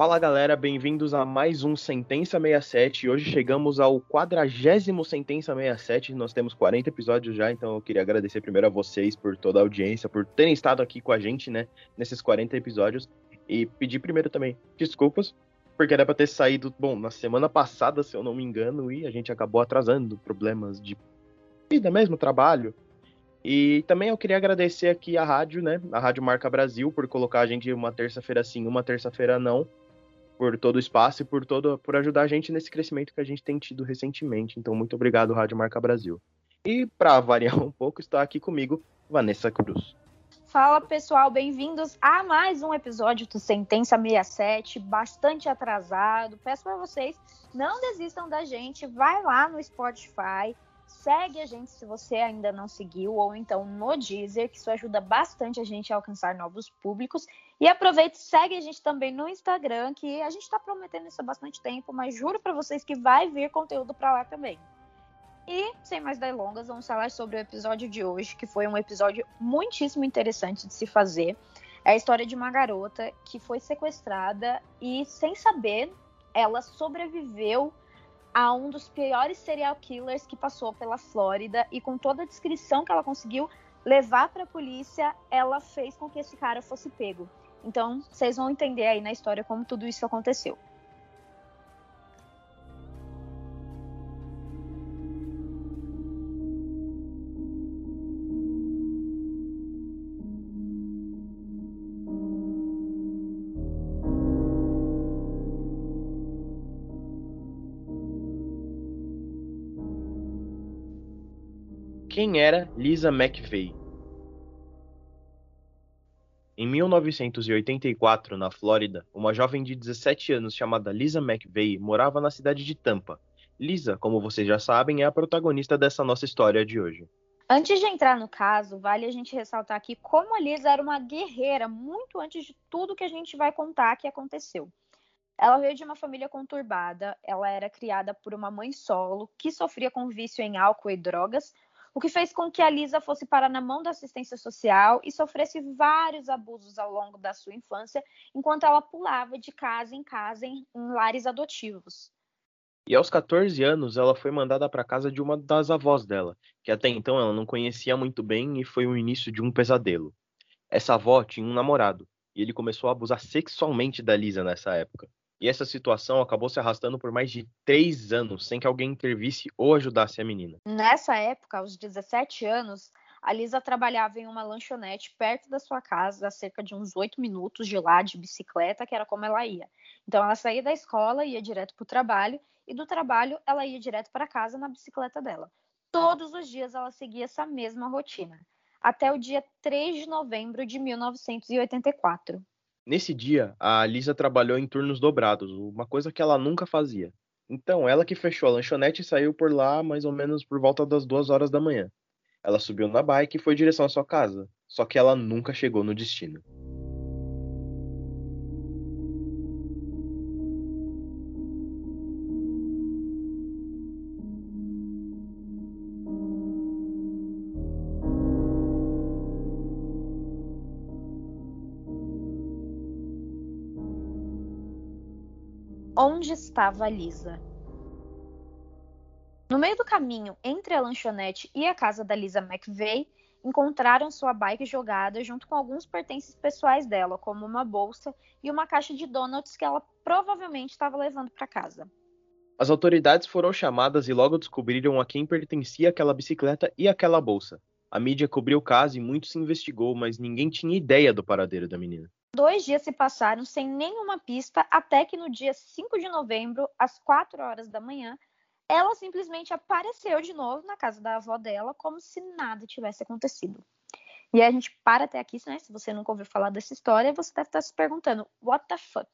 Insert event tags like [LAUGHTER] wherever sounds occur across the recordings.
Fala galera, bem-vindos a mais um Sentença 67. Hoje chegamos ao quadragésimo Sentença 67. Nós temos 40 episódios já, então eu queria agradecer primeiro a vocês por toda a audiência, por terem estado aqui com a gente, né, nesses 40 episódios. E pedir primeiro também desculpas, porque era pra ter saído, bom, na semana passada, se eu não me engano, e a gente acabou atrasando problemas de vida mesmo, trabalho. E também eu queria agradecer aqui a rádio, né, a Rádio Marca Brasil, por colocar a gente uma terça-feira sim, uma terça-feira não por todo o espaço e por todo por ajudar a gente nesse crescimento que a gente tem tido recentemente. Então, muito obrigado, Rádio Marca Brasil. E para variar um pouco, está aqui comigo Vanessa Cruz. Fala pessoal, bem-vindos a mais um episódio do Sentença 67, bastante atrasado. Peço para vocês, não desistam da gente, vai lá no Spotify, segue a gente se você ainda não seguiu, ou então no Deezer, que isso ajuda bastante a gente a alcançar novos públicos. E aproveita e segue a gente também no Instagram, que a gente está prometendo isso há bastante tempo, mas juro para vocês que vai vir conteúdo para lá também. E, sem mais delongas, vamos falar sobre o episódio de hoje, que foi um episódio muitíssimo interessante de se fazer. É a história de uma garota que foi sequestrada e, sem saber, ela sobreviveu a um dos piores serial killers que passou pela Flórida e com toda a descrição que ela conseguiu levar para a polícia, ela fez com que esse cara fosse pego. Então, vocês vão entender aí na história como tudo isso aconteceu. Quem era Lisa McVeigh? Em 1984, na Flórida, uma jovem de 17 anos chamada Lisa McVeigh morava na cidade de Tampa. Lisa, como vocês já sabem, é a protagonista dessa nossa história de hoje. Antes de entrar no caso, vale a gente ressaltar aqui como a Lisa era uma guerreira muito antes de tudo que a gente vai contar que aconteceu. Ela veio de uma família conturbada, ela era criada por uma mãe solo que sofria com vício em álcool e drogas, o que fez com que a Lisa fosse parar na mão da assistência social e sofresse vários abusos ao longo da sua infância, enquanto ela pulava de casa em casa em, em lares adotivos. E aos 14 anos, ela foi mandada para casa de uma das avós dela, que até então ela não conhecia muito bem e foi o início de um pesadelo. Essa avó tinha um namorado, e ele começou a abusar sexualmente da Lisa nessa época. E essa situação acabou se arrastando por mais de três anos, sem que alguém intervisse ou ajudasse a menina. Nessa época, aos 17 anos, a Lisa trabalhava em uma lanchonete perto da sua casa, a cerca de uns oito minutos de lá, de bicicleta, que era como ela ia. Então, ela saía da escola, ia direto para o trabalho, e do trabalho, ela ia direto para casa na bicicleta dela. Todos os dias ela seguia essa mesma rotina, até o dia 3 de novembro de 1984. Nesse dia, a Lisa trabalhou em turnos dobrados, uma coisa que ela nunca fazia. Então, ela que fechou a lanchonete e saiu por lá mais ou menos por volta das duas horas da manhã. Ela subiu na bike e foi em direção à sua casa, só que ela nunca chegou no destino. Estava Lisa. No meio do caminho entre a lanchonete e a casa da Lisa McVeigh, encontraram sua bike jogada junto com alguns pertences pessoais dela, como uma bolsa e uma caixa de donuts que ela provavelmente estava levando para casa. As autoridades foram chamadas e logo descobriram a quem pertencia aquela bicicleta e aquela bolsa. A mídia cobriu o caso e muito se investigou, mas ninguém tinha ideia do paradeiro da menina. Dois dias se passaram sem nenhuma pista, até que no dia 5 de novembro, às 4 horas da manhã, ela simplesmente apareceu de novo na casa da avó dela, como se nada tivesse acontecido. E a gente para até aqui, né? Se você nunca ouviu falar dessa história, você deve estar se perguntando, what the fuck?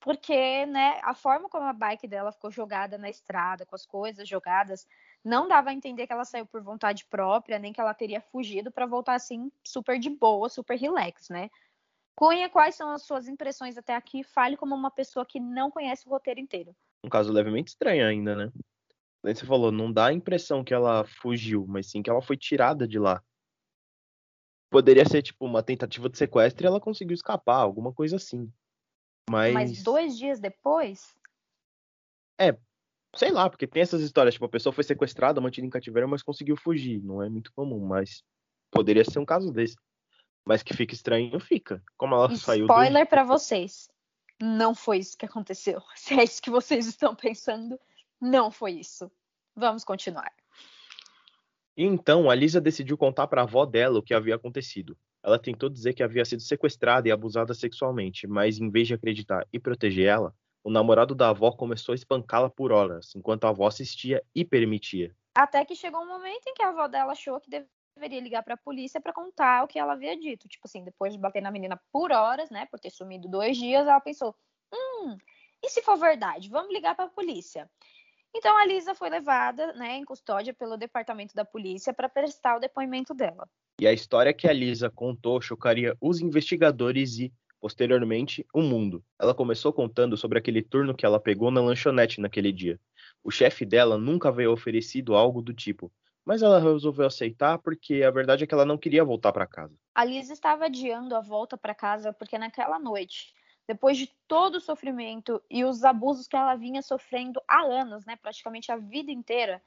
Porque, né, a forma como a bike dela ficou jogada na estrada, com as coisas jogadas, não dava a entender que ela saiu por vontade própria, nem que ela teria fugido para voltar assim, super de boa, super relax, né? Cunha, quais são as suas impressões até aqui? Fale como uma pessoa que não conhece o roteiro inteiro. Um caso levemente estranho ainda, né? Você falou, não dá a impressão que ela fugiu, mas sim que ela foi tirada de lá. Poderia ser, tipo, uma tentativa de sequestro e ela conseguiu escapar, alguma coisa assim. Mas... Mas dois dias depois? É, sei lá, porque tem essas histórias, tipo, a pessoa foi sequestrada, mantida em cativeiro, mas conseguiu fugir. Não é muito comum, mas poderia ser um caso desse. Mas que fica estranho, fica. Como ela Spoiler saiu. Spoiler do... para vocês. Não foi isso que aconteceu. [LAUGHS] Se é isso que vocês estão pensando, não foi isso. Vamos continuar. Então, a Lisa decidiu contar para a avó dela o que havia acontecido. Ela tentou dizer que havia sido sequestrada e abusada sexualmente, mas em vez de acreditar e proteger ela, o namorado da avó começou a espancá-la por horas, enquanto a avó assistia e permitia. Até que chegou um momento em que a avó dela achou que deveria ligar para a polícia para contar o que ela havia dito. Tipo assim, depois de bater na menina por horas, né, por ter sumido dois dias, ela pensou: hum, e se for verdade? Vamos ligar para a polícia. Então a Lisa foi levada, né, em custódia pelo departamento da polícia para prestar o depoimento dela. E a história que a Lisa contou chocaria os investigadores e, posteriormente, o mundo. Ela começou contando sobre aquele turno que ela pegou na lanchonete naquele dia. O chefe dela nunca havia oferecido algo do tipo, mas ela resolveu aceitar porque a verdade é que ela não queria voltar para casa. A Lisa estava adiando a volta para casa porque naquela noite, depois de todo o sofrimento e os abusos que ela vinha sofrendo há anos, né, praticamente a vida inteira,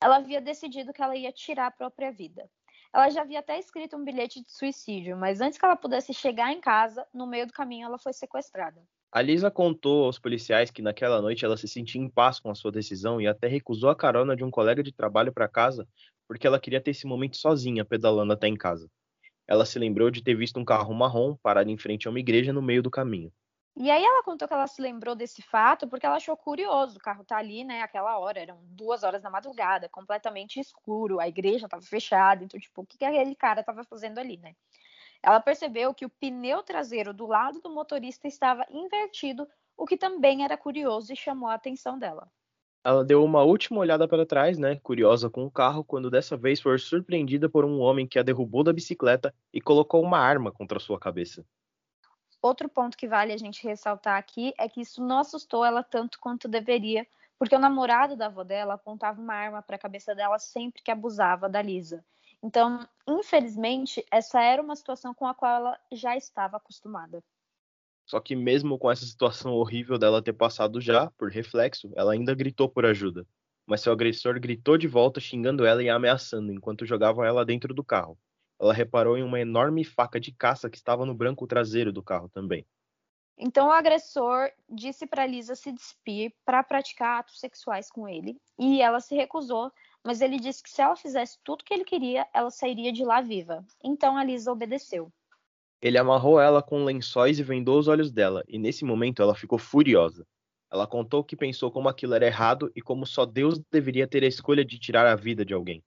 ela havia decidido que ela ia tirar a própria vida. Ela já havia até escrito um bilhete de suicídio, mas antes que ela pudesse chegar em casa, no meio do caminho ela foi sequestrada. A Lisa contou aos policiais que naquela noite ela se sentia em paz com a sua decisão e até recusou a carona de um colega de trabalho para casa porque ela queria ter esse momento sozinha pedalando até em casa. Ela se lembrou de ter visto um carro marrom parado em frente a uma igreja no meio do caminho. E aí ela contou que ela se lembrou desse fato porque ela achou curioso. O carro tá ali, né, aquela hora, eram duas horas da madrugada, completamente escuro, a igreja estava fechada, então, tipo, o que, que aquele cara estava fazendo ali, né? Ela percebeu que o pneu traseiro do lado do motorista estava invertido, o que também era curioso e chamou a atenção dela. Ela deu uma última olhada para trás, né, curiosa com o carro, quando dessa vez foi surpreendida por um homem que a derrubou da bicicleta e colocou uma arma contra sua cabeça. Outro ponto que vale a gente ressaltar aqui é que isso não assustou ela tanto quanto deveria, porque o namorado da avó dela apontava uma arma para a cabeça dela sempre que abusava da Lisa. Então, infelizmente, essa era uma situação com a qual ela já estava acostumada. Só que mesmo com essa situação horrível dela ter passado já, por reflexo, ela ainda gritou por ajuda. Mas seu agressor gritou de volta, xingando ela e ameaçando, enquanto jogavam ela dentro do carro ela reparou em uma enorme faca de caça que estava no branco traseiro do carro também. Então o agressor disse para Lisa se despir para praticar atos sexuais com ele, e ela se recusou, mas ele disse que se ela fizesse tudo o que ele queria, ela sairia de lá viva. Então a Lisa obedeceu. Ele amarrou ela com lençóis e vendou os olhos dela, e nesse momento ela ficou furiosa. Ela contou que pensou como aquilo era errado e como só Deus deveria ter a escolha de tirar a vida de alguém.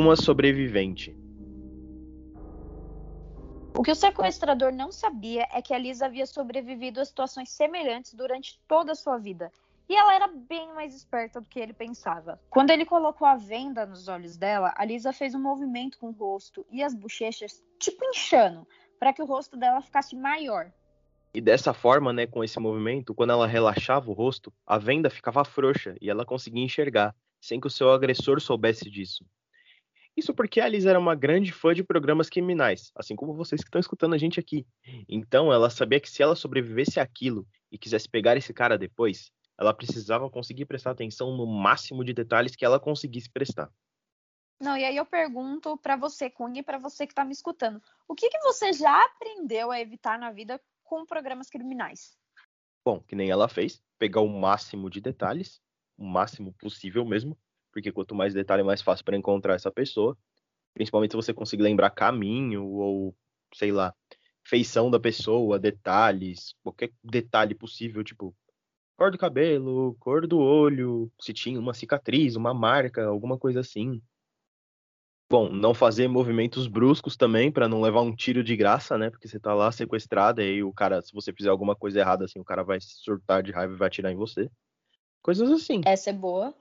Uma sobrevivente. O que o sequestrador não sabia é que a Lisa havia sobrevivido a situações semelhantes durante toda a sua vida. E ela era bem mais esperta do que ele pensava. Quando ele colocou a venda nos olhos dela, a Lisa fez um movimento com o rosto e as bochechas, tipo inchando, para que o rosto dela ficasse maior. E dessa forma, né, com esse movimento, quando ela relaxava o rosto, a venda ficava frouxa e ela conseguia enxergar, sem que o seu agressor soubesse disso. Isso porque a Alice era uma grande fã de programas criminais, assim como vocês que estão escutando a gente aqui. Então, ela sabia que se ela sobrevivesse àquilo e quisesse pegar esse cara depois, ela precisava conseguir prestar atenção no máximo de detalhes que ela conseguisse prestar. Não, e aí eu pergunto para você, Cunha, e para você que está me escutando, o que, que você já aprendeu a evitar na vida com programas criminais? Bom, que nem ela fez, pegar o máximo de detalhes, o máximo possível mesmo, porque quanto mais detalhe, mais fácil para encontrar essa pessoa. Principalmente se você conseguir lembrar caminho ou, sei lá, feição da pessoa, detalhes, qualquer detalhe possível, tipo cor do cabelo, cor do olho, se tinha uma cicatriz, uma marca, alguma coisa assim. Bom, não fazer movimentos bruscos também para não levar um tiro de graça, né? Porque você tá lá sequestrada e aí o cara, se você fizer alguma coisa errada assim, o cara vai surtar de raiva e vai atirar em você. Coisas assim. Essa é boa.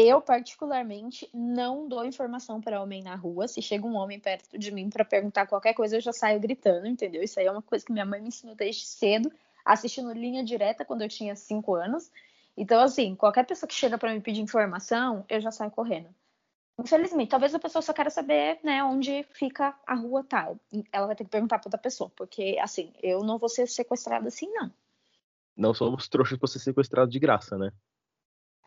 Eu, particularmente, não dou informação para homem na rua. Se chega um homem perto de mim para perguntar qualquer coisa, eu já saio gritando, entendeu? Isso aí é uma coisa que minha mãe me ensinou desde cedo, assistindo linha direta quando eu tinha cinco anos. Então, assim, qualquer pessoa que chega para me pedir informação, eu já saio correndo. Infelizmente, talvez a pessoa só queira saber, né, onde fica a rua tal. Ela vai ter que perguntar para outra pessoa, porque, assim, eu não vou ser sequestrada assim, não. Não somos trouxas para ser sequestrado de graça, né?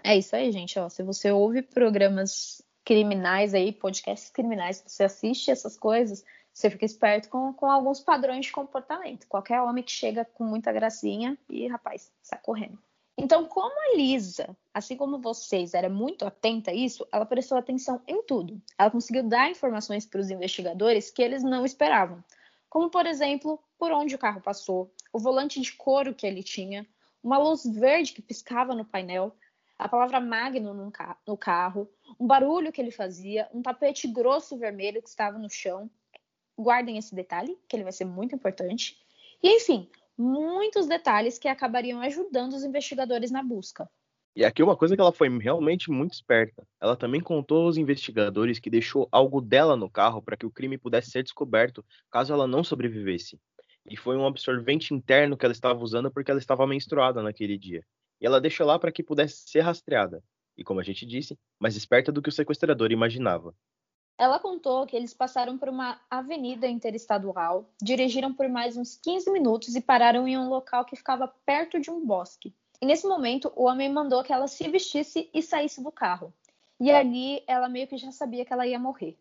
É isso aí, gente. Ó, se você ouve programas criminais aí, podcasts criminais, você assiste essas coisas, você fica esperto com, com alguns padrões de comportamento. Qualquer homem que chega com muita gracinha e, rapaz, sai correndo. Então, como a Lisa, assim como vocês, era muito atenta a isso, ela prestou atenção em tudo. Ela conseguiu dar informações para os investigadores que eles não esperavam. Como, por exemplo, por onde o carro passou, o volante de couro que ele tinha, uma luz verde que piscava no painel, a palavra magno no, carro, um barulho que ele fazia, um tapete grosso vermelho que estava no chão. Guardem esse detalhe, que ele vai ser muito importante. E, enfim, muitos detalhes que acabariam ajudando os investigadores na busca. E aqui uma coisa que ela foi realmente muito esperta. Ela também contou aos investigadores que deixou algo dela no carro para que o crime pudesse ser descoberto caso ela não sobrevivesse. E foi um absorvente interno que ela estava usando porque ela estava menstruada naquele dia e ela deixou lá para que pudesse ser rastreada. E como a gente disse, mais esperta do que o sequestrador imaginava. Ela contou que eles passaram por uma avenida interestadual, dirigiram por mais uns 15 minutos e pararam em um local que ficava perto de um bosque. E nesse momento, o homem mandou que ela se vestisse e saísse do carro. E ali ela meio que já sabia que ela ia morrer.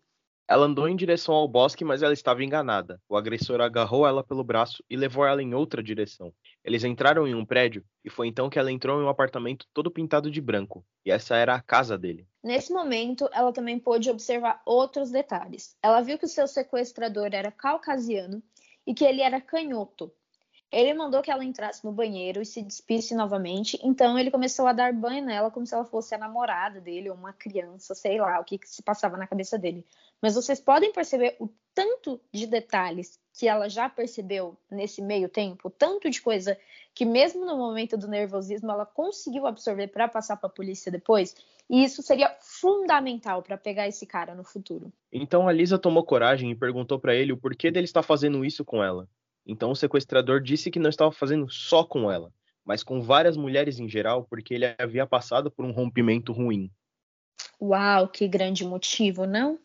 Ela andou em direção ao bosque, mas ela estava enganada. O agressor agarrou ela pelo braço e levou ela em outra direção. Eles entraram em um prédio e foi então que ela entrou em um apartamento todo pintado de branco. E essa era a casa dele. Nesse momento, ela também pôde observar outros detalhes. Ela viu que o seu sequestrador era caucasiano e que ele era canhoto. Ele mandou que ela entrasse no banheiro e se despisse novamente, então ele começou a dar banho nela como se ela fosse a namorada dele ou uma criança, sei lá, o que, que se passava na cabeça dele. Mas vocês podem perceber o tanto de detalhes que ela já percebeu nesse meio tempo, tanto de coisa que mesmo no momento do nervosismo ela conseguiu absorver para passar para a polícia depois, e isso seria fundamental para pegar esse cara no futuro. Então a Lisa tomou coragem e perguntou para ele o porquê dele estar fazendo isso com ela. Então o sequestrador disse que não estava fazendo só com ela, mas com várias mulheres em geral, porque ele havia passado por um rompimento ruim. Uau, que grande motivo, não?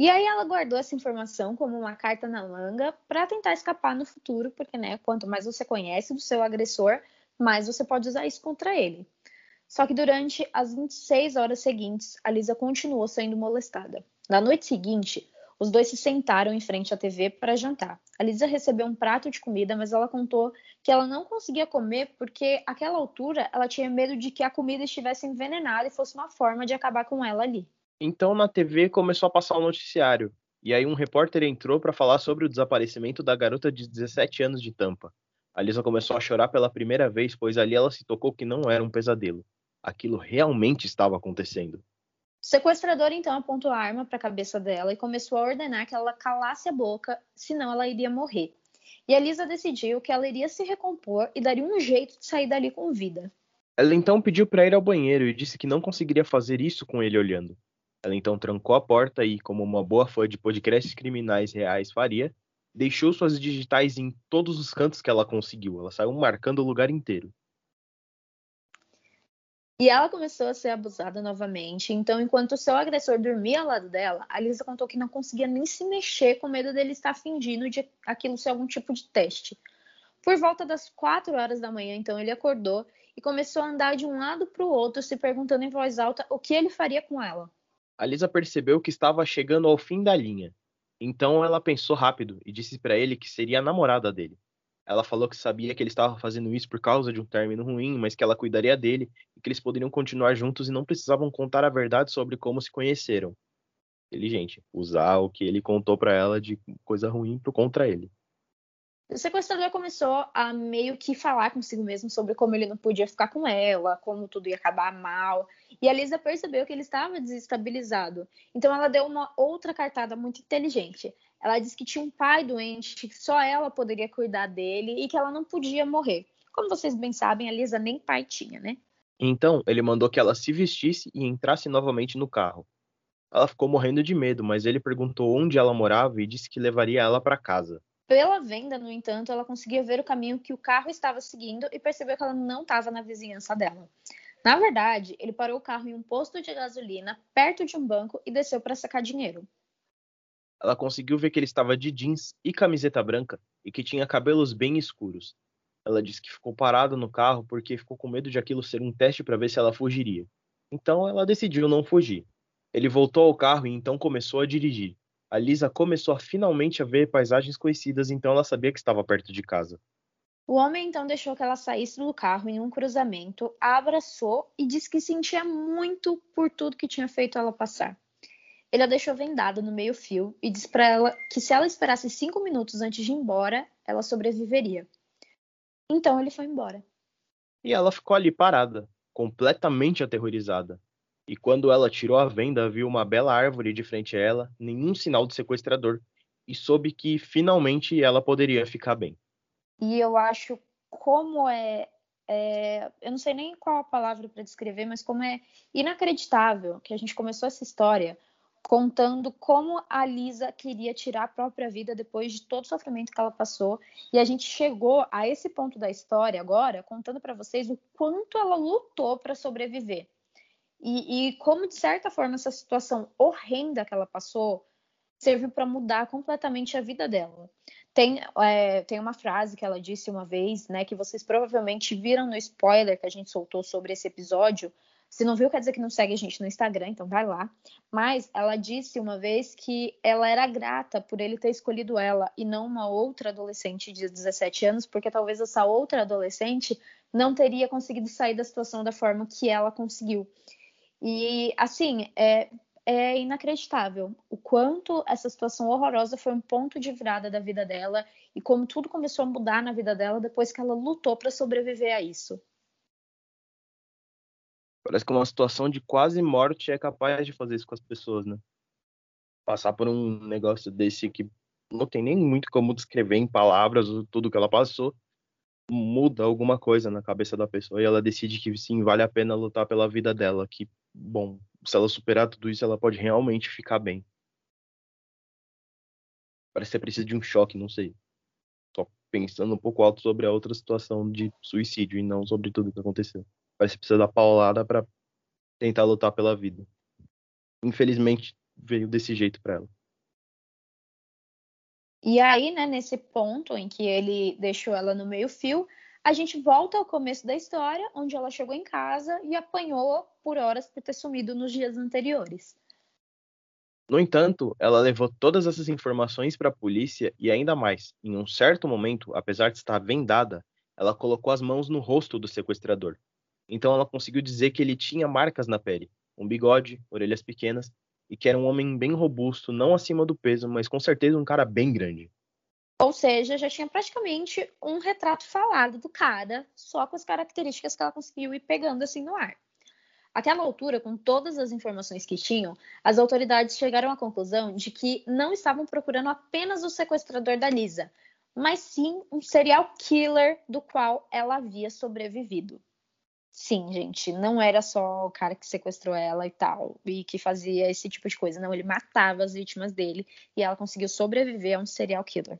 E aí ela guardou essa informação como uma carta na manga para tentar escapar no futuro, porque né, quanto mais você conhece do seu agressor, mais você pode usar isso contra ele. Só que durante as 26 horas seguintes, a Lisa continuou sendo molestada. Na noite seguinte, os dois se sentaram em frente à TV para jantar. A Lisa recebeu um prato de comida, mas ela contou que ela não conseguia comer porque, àquela altura, ela tinha medo de que a comida estivesse envenenada e fosse uma forma de acabar com ela ali. Então na TV começou a passar o um noticiário, e aí um repórter entrou para falar sobre o desaparecimento da garota de 17 anos de Tampa. A Lisa começou a chorar pela primeira vez, pois ali ela se tocou que não era um pesadelo. Aquilo realmente estava acontecendo. O sequestrador então apontou a arma para a cabeça dela e começou a ordenar que ela calasse a boca, senão ela iria morrer. E a Lisa decidiu que ela iria se recompor e daria um jeito de sair dali com vida. Ela então pediu para ir ao banheiro e disse que não conseguiria fazer isso com ele olhando. Ela então trancou a porta e, como uma boa fã de podcasts criminais reais faria, deixou suas digitais em todos os cantos que ela conseguiu. Ela saiu marcando o lugar inteiro. E ela começou a ser abusada novamente. Então, enquanto seu agressor dormia ao lado dela, a Lisa contou que não conseguia nem se mexer com medo dele estar fingindo de aquilo ser algum tipo de teste. Por volta das quatro horas da manhã, então, ele acordou e começou a andar de um lado para o outro, se perguntando em voz alta o que ele faria com ela a Lisa percebeu que estava chegando ao fim da linha. Então ela pensou rápido e disse para ele que seria a namorada dele. Ela falou que sabia que ele estava fazendo isso por causa de um término ruim, mas que ela cuidaria dele e que eles poderiam continuar juntos e não precisavam contar a verdade sobre como se conheceram. Inteligente, usar o que ele contou para ela de coisa ruim pro contra ele. O sequestrador começou a meio que falar consigo mesmo sobre como ele não podia ficar com ela, como tudo ia acabar mal. E a Lisa percebeu que ele estava desestabilizado. Então ela deu uma outra cartada muito inteligente. Ela disse que tinha um pai doente, que só ela poderia cuidar dele e que ela não podia morrer. Como vocês bem sabem, a Lisa nem pai tinha, né? Então, ele mandou que ela se vestisse e entrasse novamente no carro. Ela ficou morrendo de medo, mas ele perguntou onde ela morava e disse que levaria ela para casa. Pela venda, no entanto, ela conseguia ver o caminho que o carro estava seguindo e percebeu que ela não estava na vizinhança dela. Na verdade, ele parou o carro em um posto de gasolina perto de um banco e desceu para sacar dinheiro. Ela conseguiu ver que ele estava de jeans e camiseta branca e que tinha cabelos bem escuros. Ela disse que ficou parada no carro porque ficou com medo de aquilo ser um teste para ver se ela fugiria. Então ela decidiu não fugir. Ele voltou ao carro e então começou a dirigir a Lisa começou a finalmente a ver paisagens conhecidas, então ela sabia que estava perto de casa. O homem então deixou que ela saísse do carro em um cruzamento, a abraçou e disse que sentia muito por tudo que tinha feito ela passar. Ele a deixou vendada no meio-fio e disse para ela que se ela esperasse cinco minutos antes de ir embora, ela sobreviveria. Então ele foi embora. E ela ficou ali parada, completamente aterrorizada e quando ela tirou a venda, viu uma bela árvore de frente a ela, nenhum sinal de sequestrador, e soube que finalmente ela poderia ficar bem. E eu acho como é, é eu não sei nem qual a palavra para descrever, mas como é inacreditável que a gente começou essa história contando como a Lisa queria tirar a própria vida depois de todo o sofrimento que ela passou. E a gente chegou a esse ponto da história agora, contando para vocês o quanto ela lutou para sobreviver. E, e como, de certa forma, essa situação horrenda que ela passou serviu para mudar completamente a vida dela. Tem, é, tem uma frase que ela disse uma vez, né, que vocês provavelmente viram no spoiler que a gente soltou sobre esse episódio. Se não viu, quer dizer que não segue a gente no Instagram, então vai lá. Mas ela disse uma vez que ela era grata por ele ter escolhido ela e não uma outra adolescente de 17 anos, porque talvez essa outra adolescente não teria conseguido sair da situação da forma que ela conseguiu. E, assim, é, é inacreditável o quanto essa situação horrorosa foi um ponto de virada da vida dela e como tudo começou a mudar na vida dela depois que ela lutou para sobreviver a isso. Parece que uma situação de quase morte é capaz de fazer isso com as pessoas, né? Passar por um negócio desse que não tem nem muito como descrever em palavras tudo que ela passou, muda alguma coisa na cabeça da pessoa e ela decide que sim, vale a pena lutar pela vida dela, que bom, se ela superar tudo isso, ela pode realmente ficar bem. Parece que precisa de um choque, não sei. Só pensando um pouco alto sobre a outra situação de suicídio e não sobre tudo que aconteceu. Parece que precisa dar paulada para tentar lutar pela vida. Infelizmente, veio desse jeito para ela. E aí, né, nesse ponto em que ele deixou ela no meio-fio, a gente volta ao começo da história, onde ela chegou em casa e apanhou por horas por ter sumido nos dias anteriores. No entanto, ela levou todas essas informações para a polícia e ainda mais, em um certo momento, apesar de estar vendada, ela colocou as mãos no rosto do sequestrador. Então ela conseguiu dizer que ele tinha marcas na pele, um bigode, orelhas pequenas e que era um homem bem robusto, não acima do peso, mas com certeza um cara bem grande. Ou seja, já tinha praticamente um retrato falado do cara, só com as características que ela conseguiu ir pegando assim no ar. Àquela altura, com todas as informações que tinham, as autoridades chegaram à conclusão de que não estavam procurando apenas o sequestrador da Lisa, mas sim um serial killer do qual ela havia sobrevivido. Sim, gente, não era só o cara que sequestrou ela e tal, e que fazia esse tipo de coisa. Não, ele matava as vítimas dele e ela conseguiu sobreviver a um serial killer.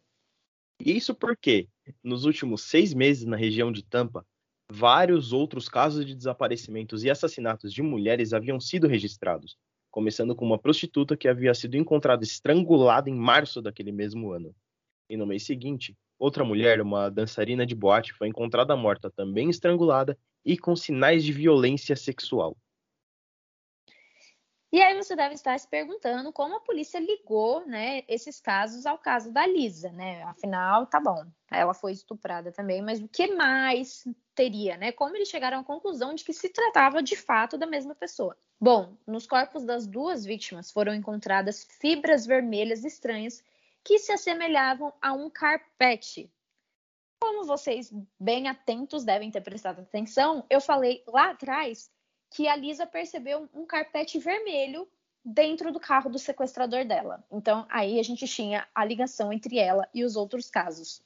E isso porque, nos últimos seis meses na região de Tampa, vários outros casos de desaparecimentos e assassinatos de mulheres haviam sido registrados, começando com uma prostituta que havia sido encontrada estrangulada em março daquele mesmo ano. E no mês seguinte, outra mulher, uma dançarina de boate, foi encontrada morta, também estrangulada e com sinais de violência sexual. E aí você deve estar se perguntando como a polícia ligou, né, esses casos ao caso da Lisa, né? Afinal, tá bom, ela foi estuprada também, mas o que mais teria, né? Como eles chegaram à conclusão de que se tratava de fato da mesma pessoa? Bom, nos corpos das duas vítimas foram encontradas fibras vermelhas estranhas que se assemelhavam a um carpete, como vocês, bem atentos, devem ter prestado atenção, eu falei lá atrás que a Lisa percebeu um carpete vermelho dentro do carro do sequestrador dela. Então, aí a gente tinha a ligação entre ela e os outros casos.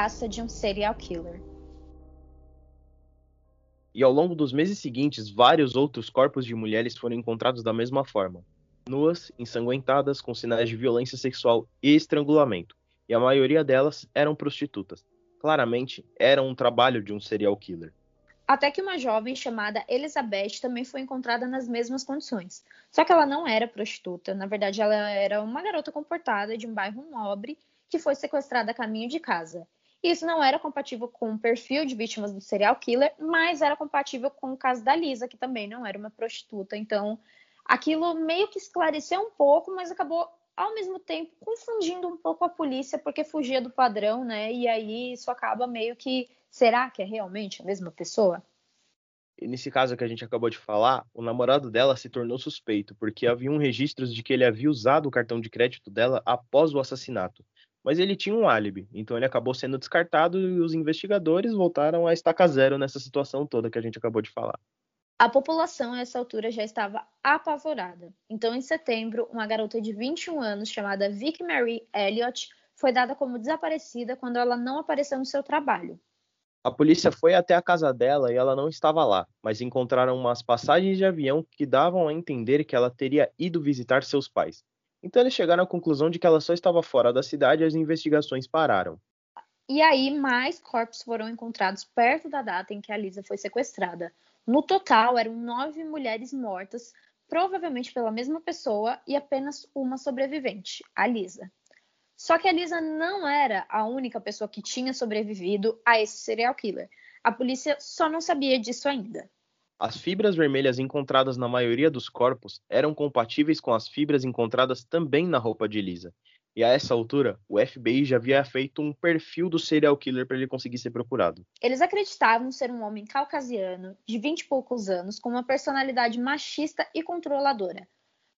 Caça de um serial killer. E ao longo dos meses seguintes, vários outros corpos de mulheres foram encontrados da mesma forma: nuas, ensanguentadas, com sinais de violência sexual e estrangulamento. E a maioria delas eram prostitutas. Claramente, era um trabalho de um serial killer. Até que uma jovem chamada Elizabeth também foi encontrada nas mesmas condições. Só que ela não era prostituta, na verdade, ela era uma garota comportada de um bairro nobre que foi sequestrada a caminho de casa. Isso não era compatível com o perfil de vítimas do serial killer, mas era compatível com o caso da Lisa, que também não era uma prostituta. Então, aquilo meio que esclareceu um pouco, mas acabou ao mesmo tempo confundindo um pouco a polícia porque fugia do padrão, né? E aí isso acaba meio que será que é realmente a mesma pessoa? E nesse caso que a gente acabou de falar, o namorado dela se tornou suspeito porque havia um registros de que ele havia usado o cartão de crédito dela após o assassinato mas ele tinha um álibi, então ele acabou sendo descartado e os investigadores voltaram a estaca zero nessa situação toda que a gente acabou de falar. A população, a essa altura, já estava apavorada. Então, em setembro, uma garota de 21 anos chamada Vicky Marie Elliott foi dada como desaparecida quando ela não apareceu no seu trabalho. A polícia foi até a casa dela e ela não estava lá, mas encontraram umas passagens de avião que davam a entender que ela teria ido visitar seus pais. Então eles chegaram à conclusão de que ela só estava fora da cidade e as investigações pararam. E aí, mais corpos foram encontrados perto da data em que a Lisa foi sequestrada. No total, eram nove mulheres mortas, provavelmente pela mesma pessoa, e apenas uma sobrevivente, a Lisa. Só que a Lisa não era a única pessoa que tinha sobrevivido a esse serial killer. A polícia só não sabia disso ainda. As fibras vermelhas encontradas na maioria dos corpos eram compatíveis com as fibras encontradas também na roupa de Lisa. E a essa altura, o FBI já havia feito um perfil do serial killer para ele conseguir ser procurado. Eles acreditavam ser um homem caucasiano, de vinte e poucos anos, com uma personalidade machista e controladora.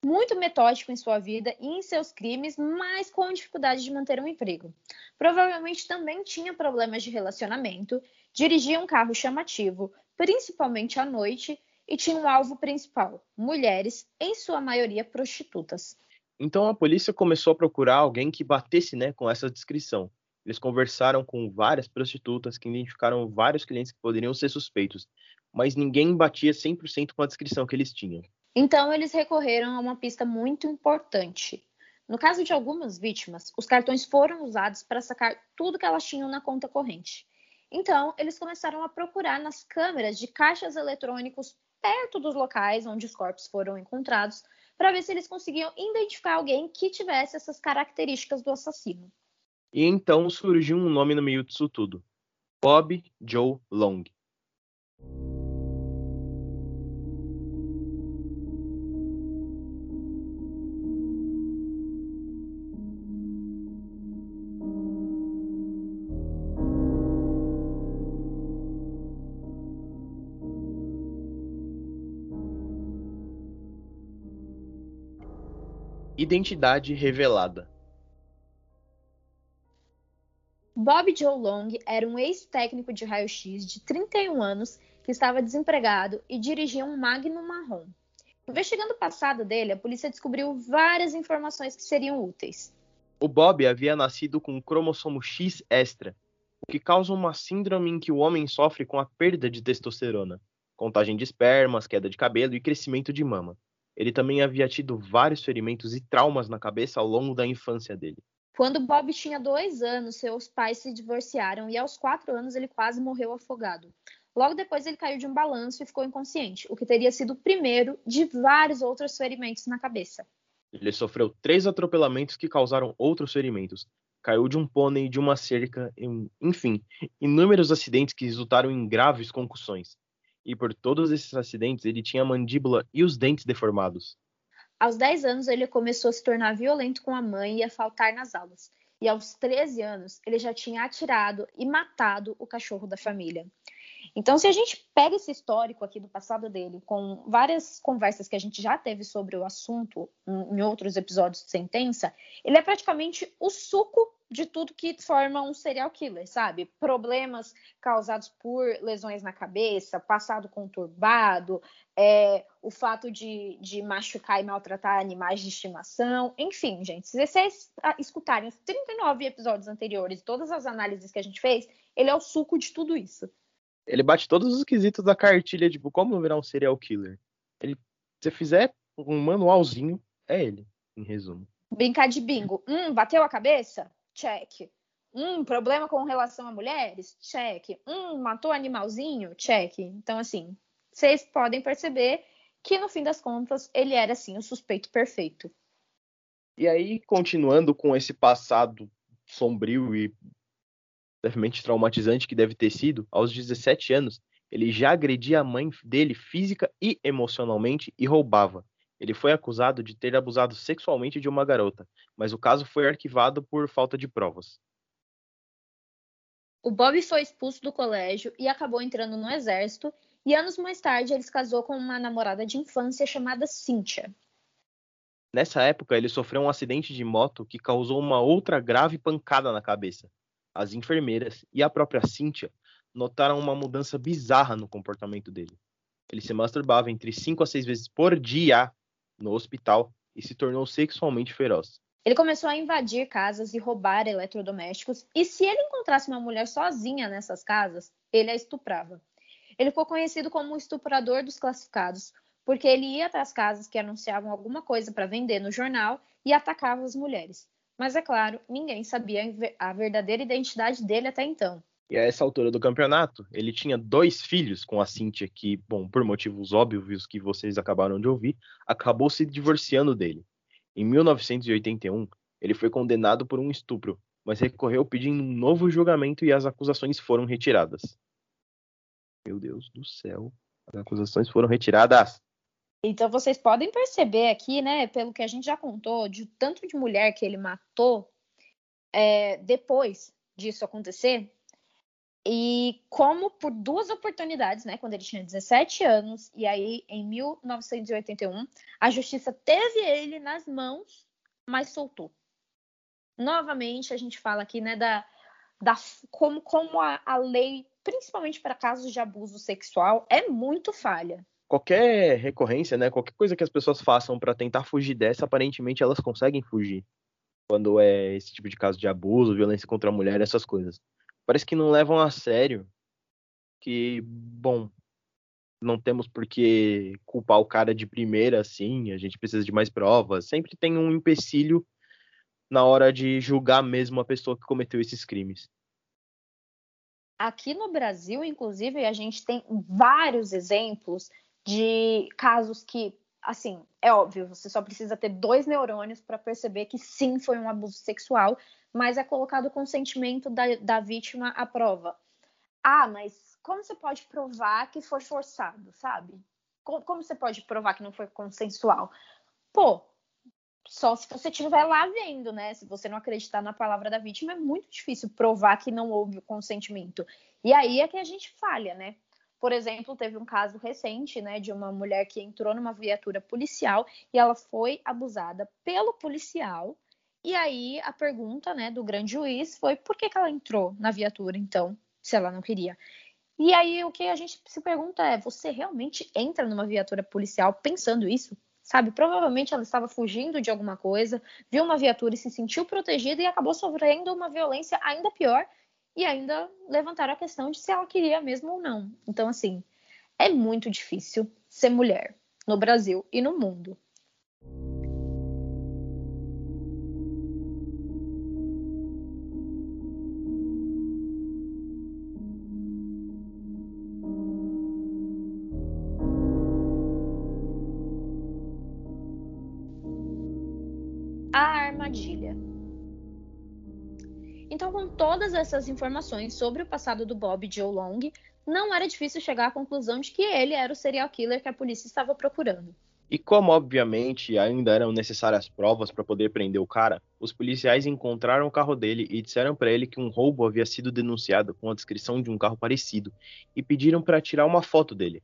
Muito metódico em sua vida e em seus crimes, mas com dificuldade de manter um emprego. Provavelmente também tinha problemas de relacionamento, dirigia um carro chamativo, principalmente à noite, e tinha um alvo principal: mulheres, em sua maioria prostitutas. Então a polícia começou a procurar alguém que batesse né, com essa descrição. Eles conversaram com várias prostitutas que identificaram vários clientes que poderiam ser suspeitos, mas ninguém batia 100% com a descrição que eles tinham. Então eles recorreram a uma pista muito importante. No caso de algumas vítimas, os cartões foram usados para sacar tudo que elas tinham na conta corrente. Então, eles começaram a procurar nas câmeras de caixas eletrônicos perto dos locais onde os corpos foram encontrados, para ver se eles conseguiam identificar alguém que tivesse essas características do assassino. E então surgiu um nome no meio disso tudo: Bob Joe Long. Identidade revelada. Bob Joe Long era um ex-técnico de raio-x de 31 anos que estava desempregado e dirigia um Magnum marrom. Investigando o passado dele, a polícia descobriu várias informações que seriam úteis. O Bob havia nascido com um cromossomo X extra, o que causa uma síndrome em que o homem sofre com a perda de testosterona, contagem de espermas, queda de cabelo e crescimento de mama. Ele também havia tido vários ferimentos e traumas na cabeça ao longo da infância dele. Quando Bob tinha dois anos, seus pais se divorciaram e aos quatro anos ele quase morreu afogado. Logo depois ele caiu de um balanço e ficou inconsciente, o que teria sido o primeiro de vários outros ferimentos na cabeça. Ele sofreu três atropelamentos que causaram outros ferimentos. Caiu de um pônei, de uma cerca, enfim, inúmeros acidentes que resultaram em graves concussões e por todos esses acidentes ele tinha a mandíbula e os dentes deformados. Aos 10 anos, ele começou a se tornar violento com a mãe e a faltar nas aulas. E aos 13 anos, ele já tinha atirado e matado o cachorro da família. Então, se a gente pega esse histórico aqui do passado dele, com várias conversas que a gente já teve sobre o assunto em outros episódios de Sentença, ele é praticamente o suco de tudo que forma um serial killer, sabe? Problemas causados por lesões na cabeça, passado conturbado, é, o fato de, de machucar e maltratar animais de estimação, enfim, gente. Se vocês ah, escutarem os 39 episódios anteriores, todas as análises que a gente fez, ele é o suco de tudo isso. Ele bate todos os quesitos da cartilha, tipo, como virar um serial killer. Ele, se você fizer um manualzinho, é ele, em resumo. Brincar de bingo. Hum, bateu a cabeça? Check. Um problema com relação a mulheres? Check. Um matou animalzinho? Check. Então, assim, vocês podem perceber que no fim das contas ele era assim o suspeito perfeito. E aí, continuando com esse passado sombrio e levemente traumatizante que deve ter sido, aos 17 anos, ele já agredia a mãe dele física e emocionalmente e roubava. Ele foi acusado de ter abusado sexualmente de uma garota, mas o caso foi arquivado por falta de provas. O Bob foi expulso do colégio e acabou entrando no exército, e anos mais tarde ele se casou com uma namorada de infância chamada Cynthia. Nessa época, ele sofreu um acidente de moto que causou uma outra grave pancada na cabeça. As enfermeiras e a própria Cynthia notaram uma mudança bizarra no comportamento dele. Ele se masturbava entre 5 a 6 vezes por dia no hospital e se tornou sexualmente feroz. Ele começou a invadir casas e roubar eletrodomésticos, e se ele encontrasse uma mulher sozinha nessas casas, ele a estuprava. Ele ficou conhecido como o estuprador dos classificados, porque ele ia até as casas que anunciavam alguma coisa para vender no jornal e atacava as mulheres. Mas é claro, ninguém sabia a verdadeira identidade dele até então. E a essa altura do campeonato, ele tinha dois filhos com a Cynthia, que, bom, por motivos óbvios que vocês acabaram de ouvir, acabou se divorciando dele. Em 1981, ele foi condenado por um estupro, mas recorreu pedindo um novo julgamento e as acusações foram retiradas. Meu Deus do céu, as acusações foram retiradas. Então vocês podem perceber aqui, né, pelo que a gente já contou, de tanto de mulher que ele matou é, depois disso acontecer, e como por duas oportunidades, né, quando ele tinha 17 anos, e aí em 1981, a justiça teve ele nas mãos, mas soltou. Novamente, a gente fala aqui, né, da, da como, como a, a lei, principalmente para casos de abuso sexual, é muito falha. Qualquer recorrência, né, qualquer coisa que as pessoas façam para tentar fugir dessa, aparentemente elas conseguem fugir. Quando é esse tipo de caso de abuso, violência contra a mulher, essas coisas parece que não levam a sério. Que, bom, não temos por que culpar o cara de primeira assim, a gente precisa de mais provas. Sempre tem um empecilho na hora de julgar mesmo a pessoa que cometeu esses crimes. Aqui no Brasil, inclusive, a gente tem vários exemplos de casos que, assim, é óbvio, você só precisa ter dois neurônios para perceber que sim foi um abuso sexual, mas é colocado o consentimento da, da vítima à prova. Ah, mas como você pode provar que foi forçado, sabe? Como, como você pode provar que não foi consensual? Pô, só se você estiver lá vendo, né? Se você não acreditar na palavra da vítima, é muito difícil provar que não houve o consentimento. E aí é que a gente falha, né? Por exemplo, teve um caso recente, né, de uma mulher que entrou numa viatura policial e ela foi abusada pelo policial e aí a pergunta, né, do grande juiz foi por que, que ela entrou na viatura, então, se ela não queria. E aí o que a gente se pergunta é: você realmente entra numa viatura policial pensando isso? Sabe, provavelmente ela estava fugindo de alguma coisa, viu uma viatura e se sentiu protegida e acabou sofrendo uma violência ainda pior e ainda levantaram a questão de se ela queria mesmo ou não. Então, assim, é muito difícil ser mulher no Brasil e no mundo. Todas essas informações sobre o passado do Bob Joe Long, não era difícil chegar à conclusão de que ele era o serial killer que a polícia estava procurando. E como, obviamente, ainda eram necessárias provas para poder prender o cara, os policiais encontraram o carro dele e disseram para ele que um roubo havia sido denunciado com a descrição de um carro parecido e pediram para tirar uma foto dele.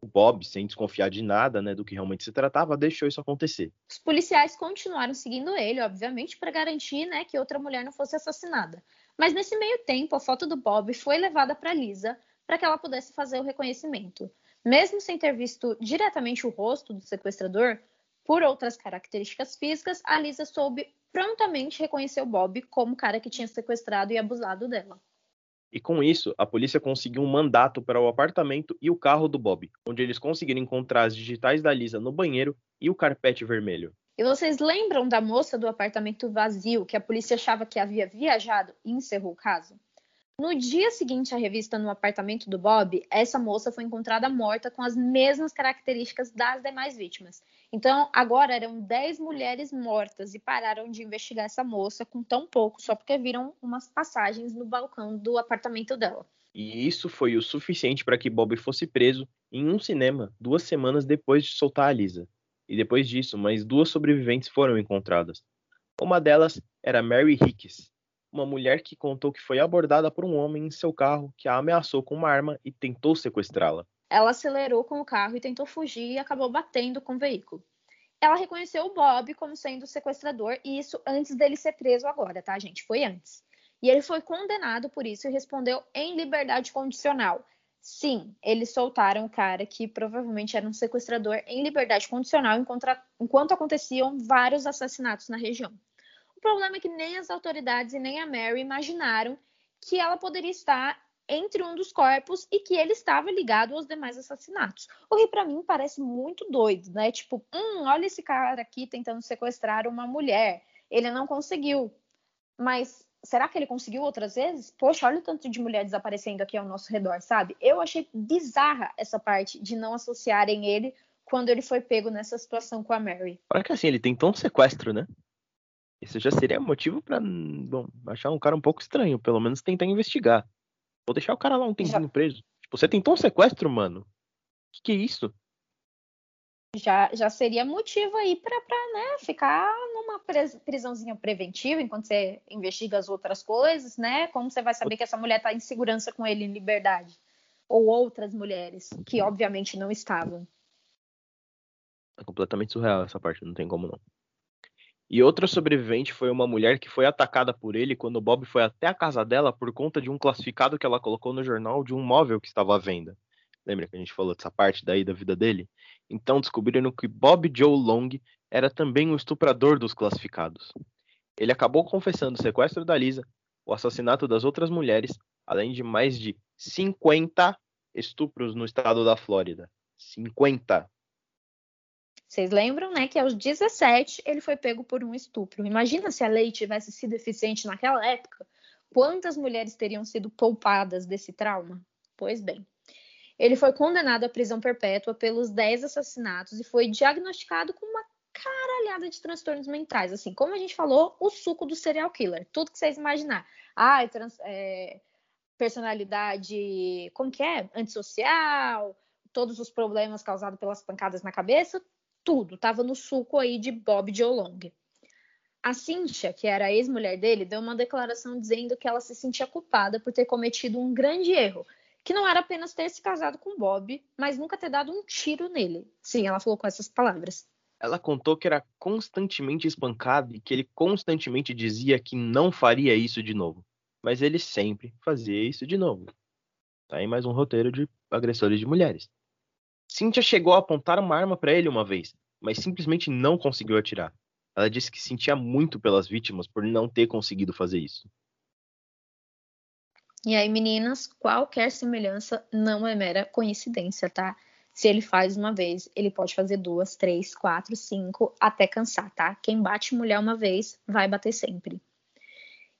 O Bob, sem desconfiar de nada, né, do que realmente se tratava, deixou isso acontecer. Os policiais continuaram seguindo ele, obviamente, para garantir, né, que outra mulher não fosse assassinada. Mas nesse meio tempo, a foto do Bob foi levada para Lisa para que ela pudesse fazer o reconhecimento. Mesmo sem ter visto diretamente o rosto do sequestrador, por outras características físicas, a Lisa soube prontamente reconhecer o Bob como o cara que tinha sequestrado e abusado dela. E com isso, a polícia conseguiu um mandato para o apartamento e o carro do Bob, onde eles conseguiram encontrar as digitais da Lisa no banheiro e o carpete vermelho. E vocês lembram da moça do apartamento vazio que a polícia achava que havia viajado e encerrou o caso? No dia seguinte à revista no apartamento do Bob, essa moça foi encontrada morta com as mesmas características das demais vítimas. Então, agora eram 10 mulheres mortas e pararam de investigar essa moça com tão pouco só porque viram umas passagens no balcão do apartamento dela. E isso foi o suficiente para que Bob fosse preso em um cinema duas semanas depois de soltar a Lisa. E depois disso, mais duas sobreviventes foram encontradas. Uma delas era Mary Hicks, uma mulher que contou que foi abordada por um homem em seu carro que a ameaçou com uma arma e tentou sequestrá-la. Ela acelerou com o carro e tentou fugir e acabou batendo com o veículo. Ela reconheceu o Bob como sendo o sequestrador e isso antes dele ser preso agora, tá, gente? Foi antes. E ele foi condenado por isso e respondeu em liberdade condicional. Sim, eles soltaram o cara que provavelmente era um sequestrador em liberdade condicional enquanto aconteciam vários assassinatos na região. O problema é que nem as autoridades e nem a Mary imaginaram que ela poderia estar entre um dos corpos e que ele estava ligado aos demais assassinatos. O que para mim parece muito doido, né? Tipo, hum, olha esse cara aqui tentando sequestrar uma mulher. Ele não conseguiu. Mas será que ele conseguiu outras vezes? Poxa, olha o tanto de mulher desaparecendo aqui ao nosso redor, sabe? Eu achei bizarra essa parte de não associarem ele quando ele foi pego nessa situação com a Mary. Olha que assim, ele tentou um sequestro, né? Isso já seria motivo para bom, achar um cara um pouco estranho, pelo menos tentar investigar. Vou deixar o cara lá um tempinho já... preso. Tipo, você tentou um sequestro, mano? Que que é isso? Já, já seria motivo aí para né, ficar numa prisãozinha preventiva enquanto você investiga as outras coisas, né? Como você vai saber que essa mulher tá em segurança com ele em liberdade? Ou outras mulheres, que obviamente não estavam. É completamente surreal essa parte, não tem como não. E outra sobrevivente foi uma mulher que foi atacada por ele quando Bob foi até a casa dela por conta de um classificado que ela colocou no jornal de um móvel que estava à venda. Lembra que a gente falou dessa parte daí da vida dele? Então descobriram que Bob Joe Long era também o estuprador dos classificados. Ele acabou confessando o sequestro da Lisa, o assassinato das outras mulheres, além de mais de 50 estupros no estado da Flórida. 50! Vocês lembram, né, que aos 17 ele foi pego por um estupro. Imagina se a lei tivesse sido eficiente naquela época, quantas mulheres teriam sido poupadas desse trauma? Pois bem. Ele foi condenado à prisão perpétua pelos 10 assassinatos e foi diagnosticado com uma caralhada de transtornos mentais. Assim, como a gente falou, o suco do serial killer. Tudo que vocês imaginar. Ah, trans, é, personalidade, como que é? Antissocial, todos os problemas causados pelas pancadas na cabeça, tudo, estava no suco aí de Bob Jolong. A Cynthia, que era a ex-mulher dele, deu uma declaração dizendo que ela se sentia culpada por ter cometido um grande erro, que não era apenas ter se casado com Bob, mas nunca ter dado um tiro nele. Sim, ela falou com essas palavras. Ela contou que era constantemente espancado e que ele constantemente dizia que não faria isso de novo. Mas ele sempre fazia isso de novo. Tá aí mais um roteiro de agressores de mulheres. Cynthia chegou a apontar uma arma para ele uma vez, mas simplesmente não conseguiu atirar. Ela disse que sentia muito pelas vítimas por não ter conseguido fazer isso. E aí, meninas, qualquer semelhança não é mera coincidência, tá? Se ele faz uma vez, ele pode fazer duas, três, quatro, cinco, até cansar, tá? Quem bate mulher uma vez, vai bater sempre.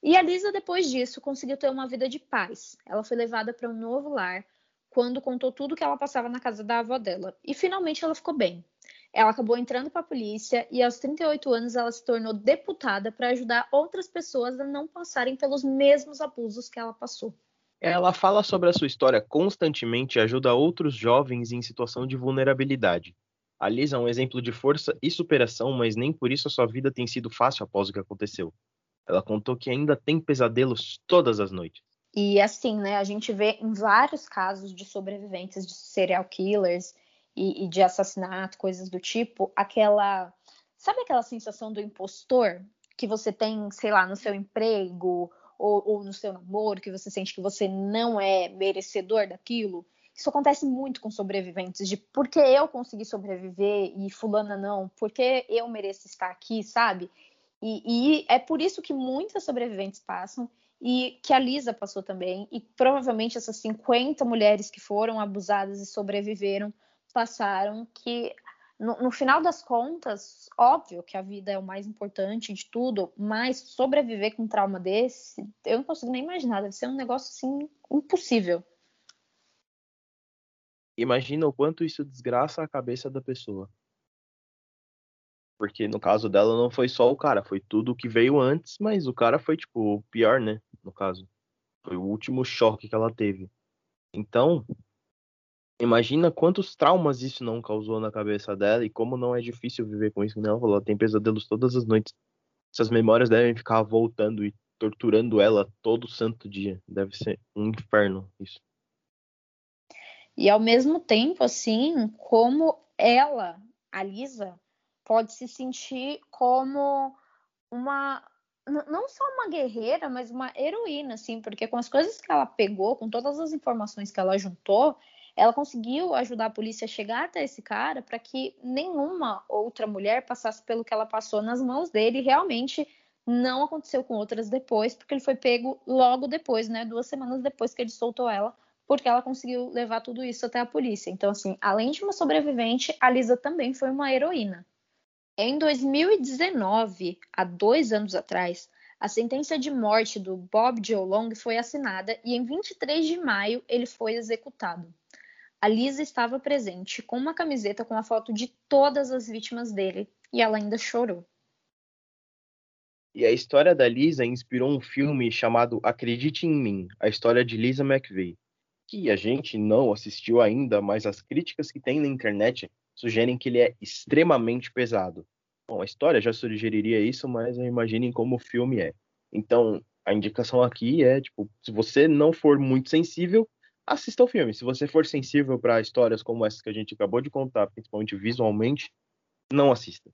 E a Lisa, depois disso, conseguiu ter uma vida de paz. Ela foi levada para um novo lar, quando contou tudo que ela passava na casa da avó dela. E finalmente ela ficou bem. Ela acabou entrando para a polícia e aos 38 anos ela se tornou deputada para ajudar outras pessoas a não passarem pelos mesmos abusos que ela passou. Ela fala sobre a sua história constantemente e ajuda outros jovens em situação de vulnerabilidade. A Lisa é um exemplo de força e superação, mas nem por isso a sua vida tem sido fácil após o que aconteceu. Ela contou que ainda tem pesadelos todas as noites. E assim, né, a gente vê em vários casos de sobreviventes de serial killers e, e de assassinato, coisas do tipo, aquela. Sabe aquela sensação do impostor que você tem, sei lá, no seu emprego ou, ou no seu namoro, que você sente que você não é merecedor daquilo? Isso acontece muito com sobreviventes, de por que eu consegui sobreviver e fulana não, por que eu mereço estar aqui, sabe? E, e, é por isso que muitas sobreviventes passam e que a Lisa passou também, e provavelmente essas 50 mulheres que foram abusadas e sobreviveram passaram, que no, no, final das contas, óbvio que a vida é o mais importante de tudo, mas sobreviver com um trauma desse, eu não consigo nem imaginar, deve ser um negócio assim impossível imagina o quanto isso desgraça a cabeça da pessoa. Porque no caso dela não foi só o cara, foi tudo que veio antes, mas o cara foi, tipo, o pior, né? No caso. Foi o último choque que ela teve. Então, imagina quantos traumas isso não causou na cabeça dela e como não é difícil viver com isso, né? Ela falou, tem pesadelos todas as noites. Essas memórias devem ficar voltando e torturando ela todo santo dia. Deve ser um inferno isso. E ao mesmo tempo, assim, como ela, a Lisa, pode se sentir como uma não só uma guerreira, mas uma heroína, assim, porque com as coisas que ela pegou, com todas as informações que ela juntou, ela conseguiu ajudar a polícia a chegar até esse cara para que nenhuma outra mulher passasse pelo que ela passou nas mãos dele. Realmente não aconteceu com outras depois, porque ele foi pego logo depois, né? Duas semanas depois que ele soltou ela porque ela conseguiu levar tudo isso até a polícia. Então, assim, além de uma sobrevivente, a Lisa também foi uma heroína. Em 2019, há dois anos atrás, a sentença de morte do Bob Joe Long foi assinada e em 23 de maio ele foi executado. A Lisa estava presente com uma camiseta com a foto de todas as vítimas dele e ela ainda chorou. E a história da Lisa inspirou um filme chamado Acredite em Mim, a história de Lisa McVeigh que a gente não assistiu ainda, mas as críticas que tem na internet sugerem que ele é extremamente pesado. Bom, a história já sugeriria isso, mas imaginem como o filme é. Então, a indicação aqui é, tipo, se você não for muito sensível, assista o filme. Se você for sensível para histórias como essas que a gente acabou de contar, principalmente visualmente, não assista.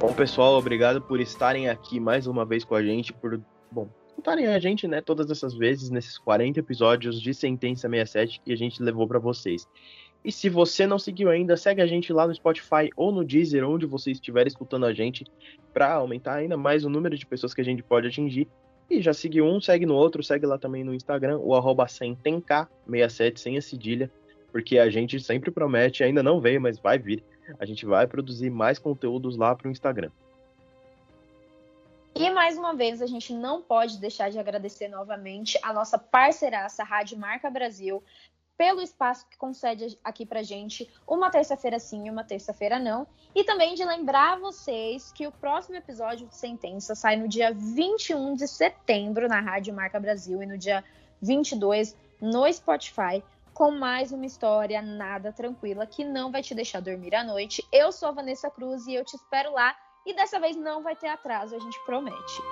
Bom, pessoal, obrigado por estarem aqui mais uma vez com a gente, por, bom, escutarem a gente, né, todas essas vezes nesses 40 episódios de Sentença 67 que a gente levou para vocês. E se você não seguiu ainda, segue a gente lá no Spotify ou no Deezer, onde você estiver escutando a gente, para aumentar ainda mais o número de pessoas que a gente pode atingir. E já seguiu um, segue no outro, segue lá também no Instagram, o arroba 100k67, sem a cedilha, porque a gente sempre promete, ainda não veio, mas vai vir a gente vai produzir mais conteúdos lá para o Instagram. E mais uma vez, a gente não pode deixar de agradecer novamente a nossa parceiraça Rádio Marca Brasil pelo espaço que concede aqui pra gente uma terça-feira sim e uma terça-feira não. E também de lembrar vocês que o próximo episódio de Sentença sai no dia 21 de setembro na Rádio Marca Brasil e no dia 22 no Spotify com mais uma história nada tranquila que não vai te deixar dormir à noite. Eu sou a Vanessa Cruz e eu te espero lá. E dessa vez não vai ter atraso, a gente promete.